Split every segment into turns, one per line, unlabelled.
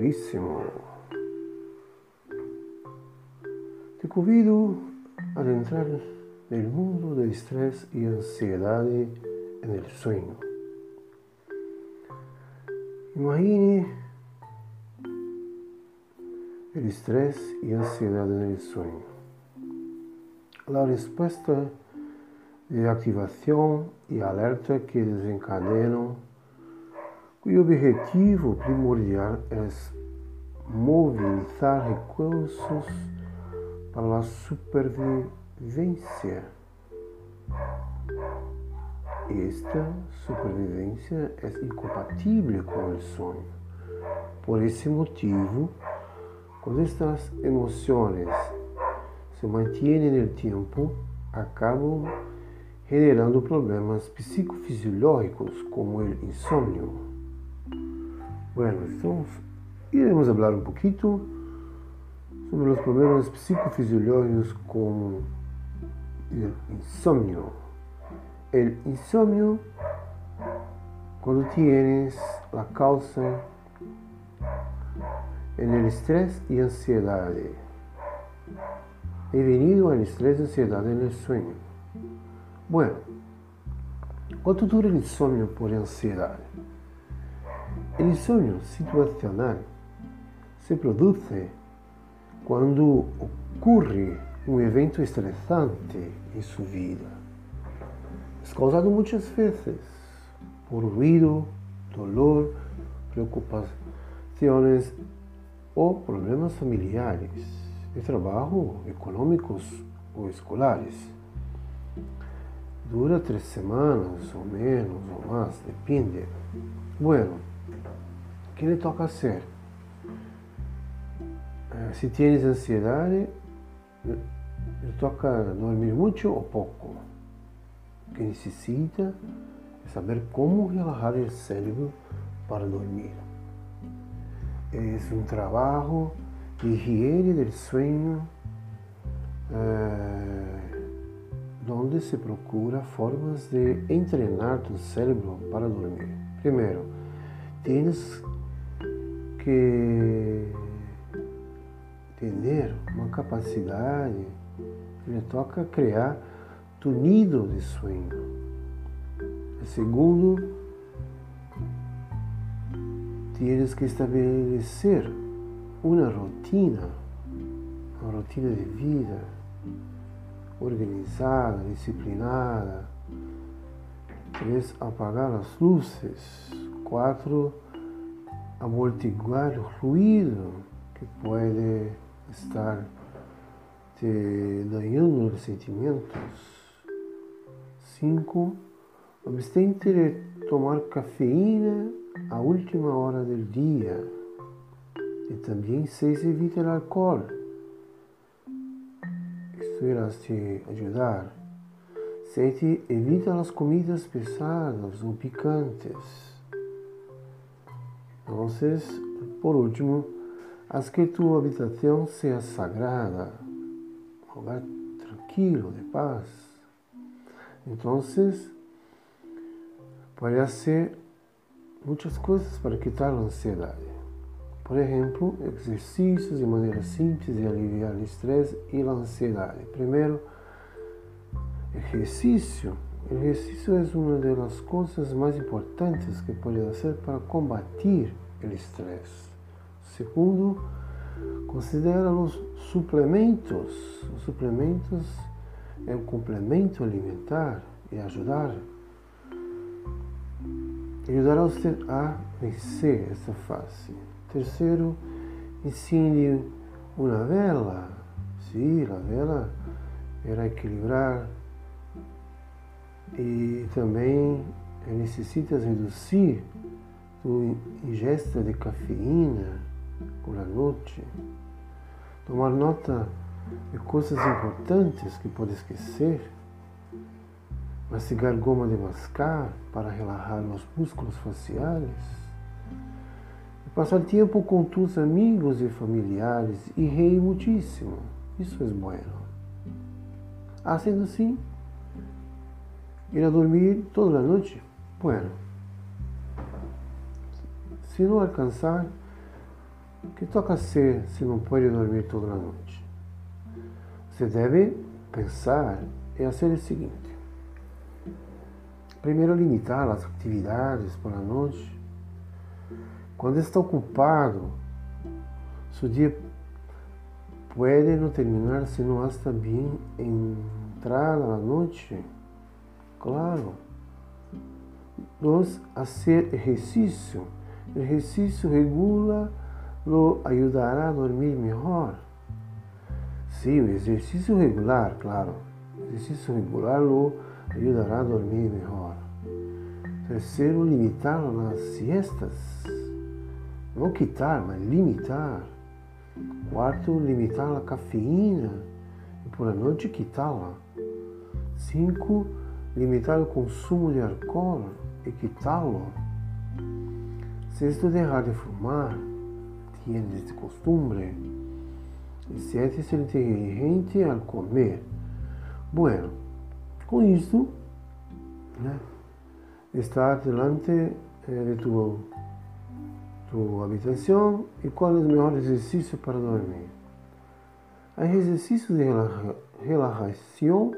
Buenísimo. Te convido a entrar en el mundo del estrés y ansiedad en el sueño. Imagine el estrés y ansiedad en el sueño. La respuesta de activación y alerta que desencadenam, cuyo objetivo primordial es movilizar recursos para la supervivencia. Esta supervivencia es incompatible con el sueño. Por ese motivo, cuando estas emociones se mantienen en el tiempo, acaban generando problemas psicofisiológicos como el insomnio. Bueno, então iremos falar um pouquinho sobre os problemas psicofisiológicos como o insomnio. El insomnio, quando tienes a causa en el estrés y ansiedad. He venido al estrés y ansiedad en el sueño. Bueno, quanto dura o insônia por ansiedade? O insônia situacional se produz quando ocorre um evento estressante em sua vida. É causado muitas vezes por ruído, dolor, preocupações ou problemas familiares, de trabalho, econômicos ou escolares. Dura tres semanas o menos o más, depende. Bueno, ¿qué le toca hacer? Eh, si tienes ansiedad, le toca dormir mucho o poco. Lo que necesita es saber cómo relajar el cerebro para dormir. Es un trabajo de higiene del sueño. Eh, onde se procura formas de entrenar tu cérebro para dormir. Primeiro, tens que ter uma capacidade que toca criar tu nido de sonho. Segundo, tens que estabelecer uma rotina, uma rotina de vida organizada, disciplinada. Três, apagar as luzes. Quatro, amortiguar o ruído que pode estar te dañando os sentimentos. Cinco, abstente de tomar cafeína a última hora do dia. E também seis, evite o álcool irás te ajudar. Sete, evita as comidas pesadas ou picantes. Então, por último, haz que tu habitação seja sagrada, um lugar tranquilo, de paz. Então, pode hacer muitas coisas para quitar a ansiedade. Por exemplo, exercícios de maneira simples de aliviar o estresse e a ansiedade. Primeiro, exercício. O exercício é uma das coisas mais importantes que pode fazer para combater o estresse. Segundo, considera os suplementos. Os suplementos é um complemento alimentar e ajudar ajudará você a vencer essa fase. Terceiro, ensine uma vela. Sim, a vela irá equilibrar e também necessita reduzir a ingesta de cafeína por la noite. Tomar nota de coisas importantes que pode esquecer. Mastigar goma de mascar para relaxar os músculos faciais Passar tempo com tus amigos e familiares e reír muitíssimo. Isso é bueno. Haciendo assim, ir a dormir toda a noite. Bueno. Se não alcançar, que toca ser se não pode dormir toda a noite? Você deve pensar e fazer o seguinte. Primeiro, limitar as atividades por a noite. Quando está ocupado, seu dia pode não terminar se não está bem entrada a noite. Claro. Nós, fazer exercício. Exercício regula, lo ajudará a dormir melhor. Sim, o exercício regular, claro. O exercício regular lo ajudará a dormir melhor. Terceiro, limitar nas siestas. Não quitar, mas limitar. Quarto, limitar a cafeína e por a noite quitá-la. Cinco, limitar o consumo de álcool e quitá-lo. Sexto, deixar de fumar. Tiene este costume. E sete, ser inteligente al comer. Bueno, com isso, né, está delante eh, de tu, tu habitação e qual é o melhor exercício para dormir. Há exercícios de relaxação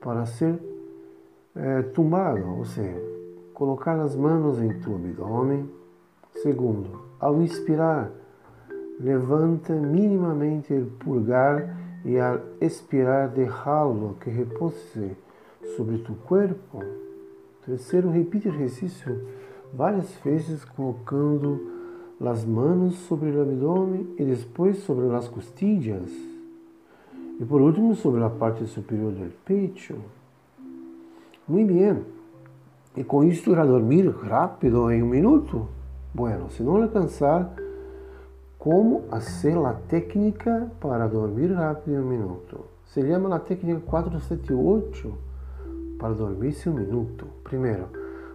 para ser tumbado, ou seja, colocar as mãos em tu abdômen. Segundo, ao inspirar, levanta minimamente o pulgar e ao expirar, deixá-lo que repouse sobre tu corpo. Terceiro, repite o exercício várias vezes colocando as mãos sobre o abdômen e depois sobre as costilhas. E por último, sobre a parte superior do peito. Muito bem. E com isto irá dormir rápido em um minuto? Bueno, se não alcançar, como fazer a técnica para dormir rápido em um minuto? Se chama a técnica 478 para dormir-se um minuto. Primeiro,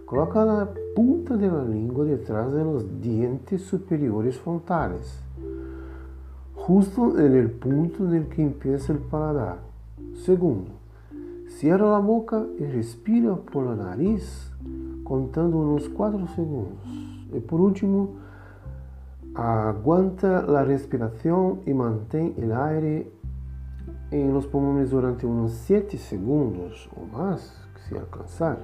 coloca a punta da língua detrás dos dientes superiores frontales, justo no ponto no que empieza o paladar. Segundo, cierra a boca e respira la nariz, contando uns 4 segundos. E por último, aguanta a respiração e mantém o aire em los pulmões durante uns 7 segundos ou mais, se alcançar.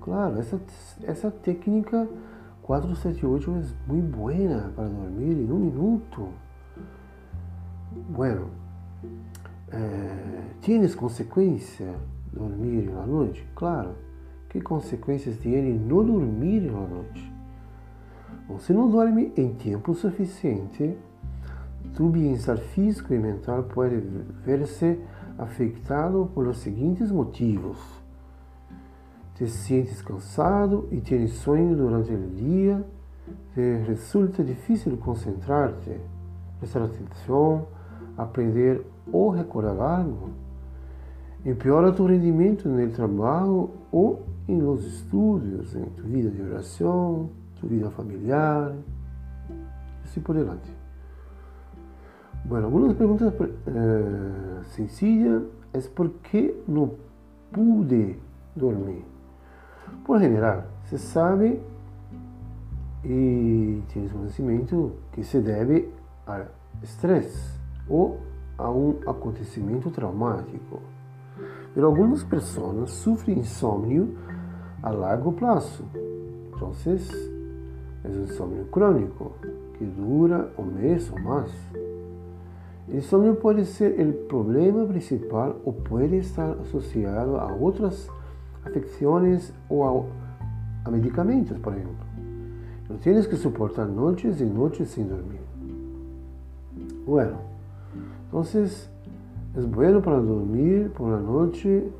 Claro, essa, essa técnica 478 é muito boa para dormir em um minuto. Bueno, eh, ¿tienes consequência dormir na noite? Claro. Que consequências tem não dormir na noite? Você não dorme em tempo suficiente tu bem-estar físico e mental pode ver-se afetado por os seguintes motivos. Te sientes cansado e tens sonho durante o dia, te resulta difícil concentrar-te, prestar atenção, aprender ou recordar algo. Empeora tu rendimento no trabalho ou em los estudos, em tu vida de oração, tu vida familiar, assim por diante. Bueno, algunas preguntas eh, sencillas es por qué no pude dormir. Por general, se sabe e tienes conhecimento que se deve a estresse ou a um acontecimento traumático. Mas algumas pessoas sofrem insônio a largo prazo. Então, é um insônio crônico que dura um mês ou mais. Insônia pode ser o problema principal ou pode estar associado a outras afecções ou a, a medicamentos, por exemplo. Não tienes que suportar noites e noites sem dormir. Bueno, então é bueno para dormir por la noite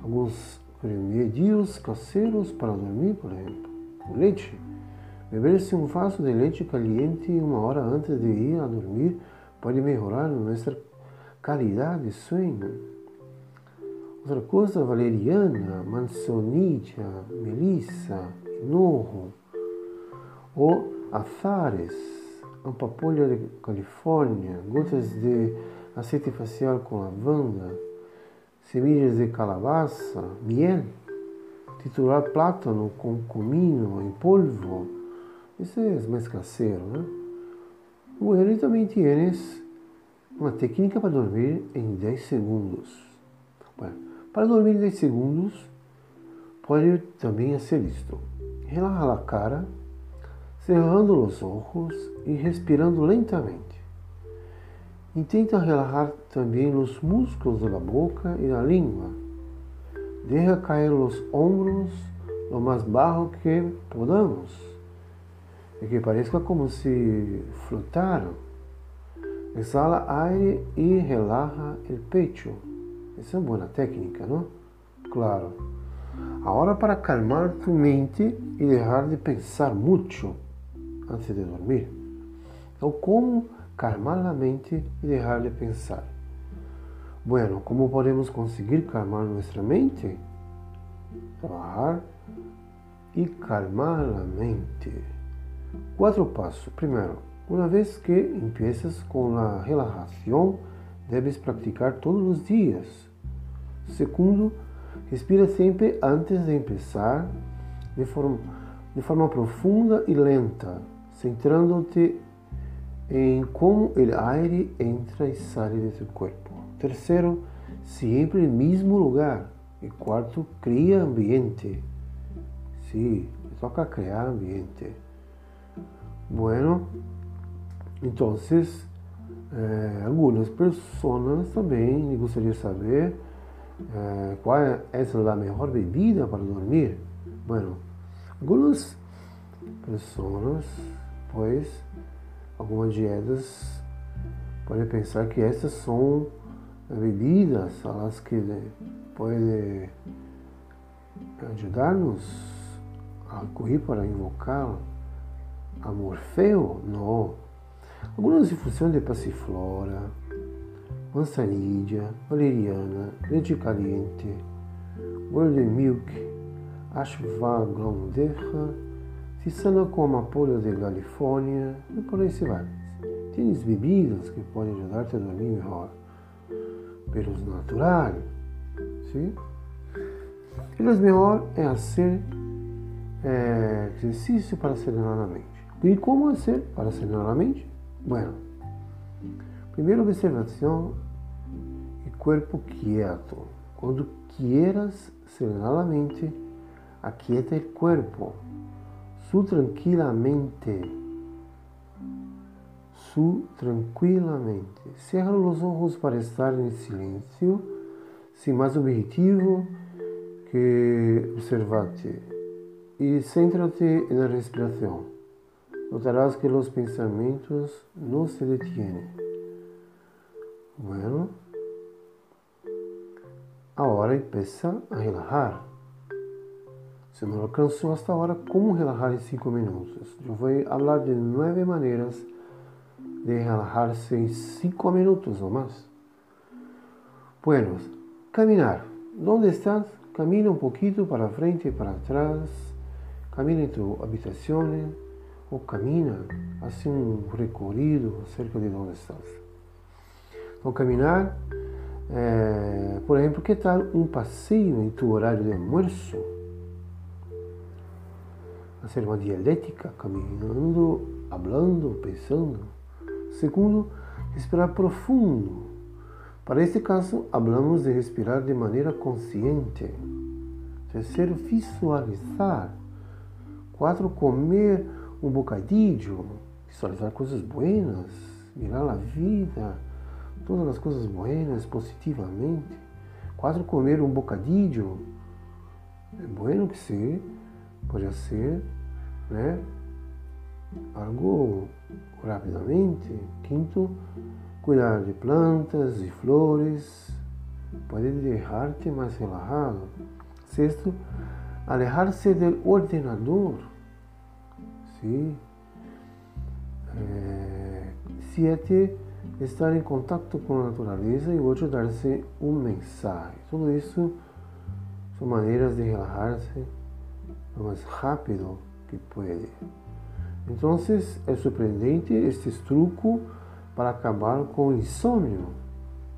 alguns remedios caseiros para dormir, por exemplo. Leite. Beber-se um vaso de leite caliente uma hora antes de ir a dormir pode melhorar nossa qualidade de sonho. Outra coisa, valeriana, mansonite, melissa, hinojo, ou azares, ampapolha de Califórnia, gotas de aceite facial com lavanda, semillas de calabaça, miel, titular plátano com comino em polvo. Isso é mais caseiro, né? Bueno, y también tienes una técnica para dormir en 10 segundos. Para dormir en 10 segundos, puede también hacer esto. Relaja la cara, cerrando los ojos y respirando lentamente. Intenta relajar também os músculos da boca e da língua. Deixa cair os ombros lo mais baixo que podamos. E que pareça como se flotaram. Exala aire e relaja o pecho. Essa é uma boa técnica, não? Claro. Agora para calmar tu mente e deixar de pensar muito antes de dormir. Então, como calmar la mente y dejar de pensar. Bueno, ¿cómo podemos conseguir calmar nuestra mente? Trabajar y calmar la mente. Cuatro pasos. Primero, una vez que empiezas con la relajación, debes practicar todos los días. Segundo, respira siempre antes de empezar de forma, de forma profunda y lenta, centrándote em como o aire entra e sai de seu corpo. Terceiro, sempre mesmo lugar. E quarto, cria ambiente. Sim, toca criar ambiente. Bueno, então, eh, algumas pessoas também gostariam de saber eh, qual é a melhor bebida para dormir. Bueno, algumas pessoas, pois, algumas dietas podem pensar que essas são bebidas, as que podem ajudar-nos a correr para invocar a Morfeu? Não. Algumas infusões de passiflora, manzanilla, valeriana, leite caliente, golden milk, ashwagandha, Tisana com amapola de Califórnia e por aí se vai. Tens bebidas que podem ajudar-te a dormir melhor, pelos naturais, sim? E o melhor é fazer é, exercício para serenar a mente. E como fazer para serenar a mente? Bueno, primeira observação é corpo quieto. Quando quieras serenar a mente, aquieta o corpo su tranquilamente, su tranquilamente. Cierra os olhos para estar em silêncio, sem mais objetivo que observar-te e céntrate na respiração. Notarás que os pensamentos não se detêm. Bueno, agora empieza a relajar. Não alcançou hasta agora, como relajar em 5 minutos? Eu vou falar de nove maneiras de relajar-se em 5 minutos ou mais. Bueno, caminar. Onde estás? Camina um pouquinho para frente e para trás. Camina em tua habitação ou camina, assim um recorrido acerca de onde estás. Então, caminhar, é, por exemplo, que tal um passeio em tu horário de almoço? Hacer uma dialética, caminhando, hablando, pensando. Segundo, respirar profundo. Para este caso, hablamos de respirar de maneira consciente. Terceiro, visualizar. Quatro, comer um bocadinho, visualizar coisas buenas, mirar a vida, todas as coisas buenas positivamente. Quatro, comer um bocadinho. É bueno que se pode ser né? algo rapidamente. Quinto, cuidar de plantas e flores pode deixar-te mais relajado. Sexto, alejar-se do ordenador. Sim. É, siete, estar em contato com a natureza e oito, dar-se um mensagem. Tudo isso são maneiras de relajar-se mais rápido que pode. Então, é surpreendente este truco para acabar com o insônio,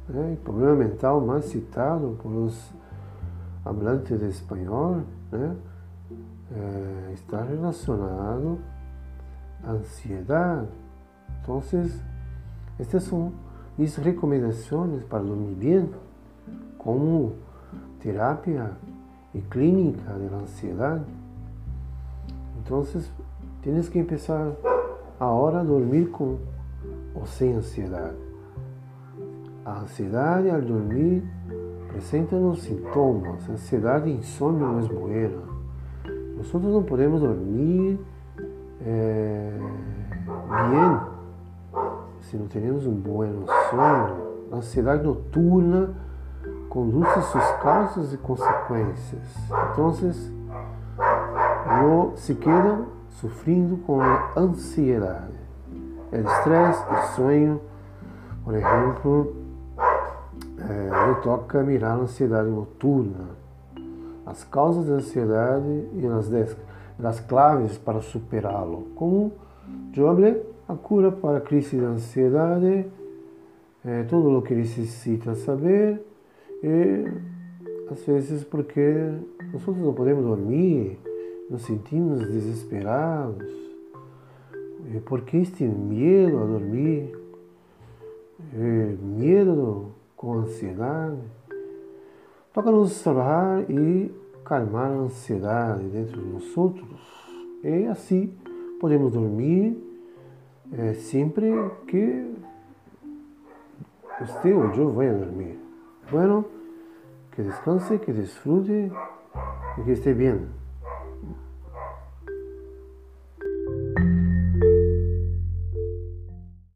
né? o problema mental mais citado por os hablantes de espanhol, né? É, está relacionado à ansiedade, Então, estas são as recomendações para dormir bem, como terapia e clínica da ansiedade. Então, tens que começar agora a dormir com ou sem ansiedade. A ansiedade ao dormir apresenta-nos sintomas. Ansiedade e insônia não é bueno. Nós não podemos dormir é, bem se não temos um bom sono. A ansiedade noturna conduz suas causas e consequências. Então, não se queda sofrendo com a ansiedade. É estresse, o sonho, por exemplo, é, ele toca mirar a ansiedade noturna, as causas da ansiedade e as, as claves para superá-lo. Como Joble, a cura para a crise da ansiedade, é, tudo o que necessita saber e às vezes porque nós não podemos dormir, nos sentimos desesperados, e porque este medo a dormir, medo com ansiedade, toca nos trabalhar e calmar a ansiedade dentro de nós outros. E assim podemos dormir é, sempre que você ou eu vai dormir. Bueno, que descanse, que desfrute e que esteja bem.